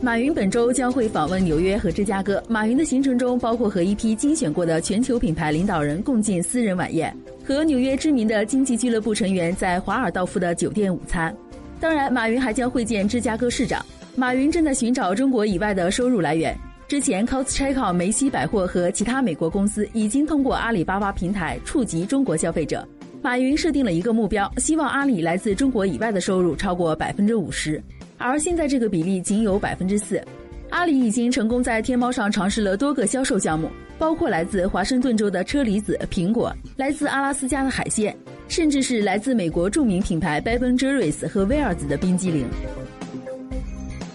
马云本周将会访问纽约和芝加哥。马云的行程中包括和一批精选过的全球品牌领导人共进私人晚宴，和纽约知名的经济俱乐部成员在华尔道夫的酒店午餐。当然，马云还将会见芝加哥市长。马云正在寻找中国以外的收入来源。之前，Costco、梅西百货和其他美国公司已经通过阿里巴巴平台触及中国消费者。马云设定了一个目标，希望阿里来自中国以外的收入超过百分之五十。而现在这个比例仅有百分之四，阿里已经成功在天猫上尝试了多个销售项目，包括来自华盛顿州的车厘子、苹果，来自阿拉斯加的海鲜，甚至是来自美国著名品牌 Ben Jerry's 和威尔子的冰激凌。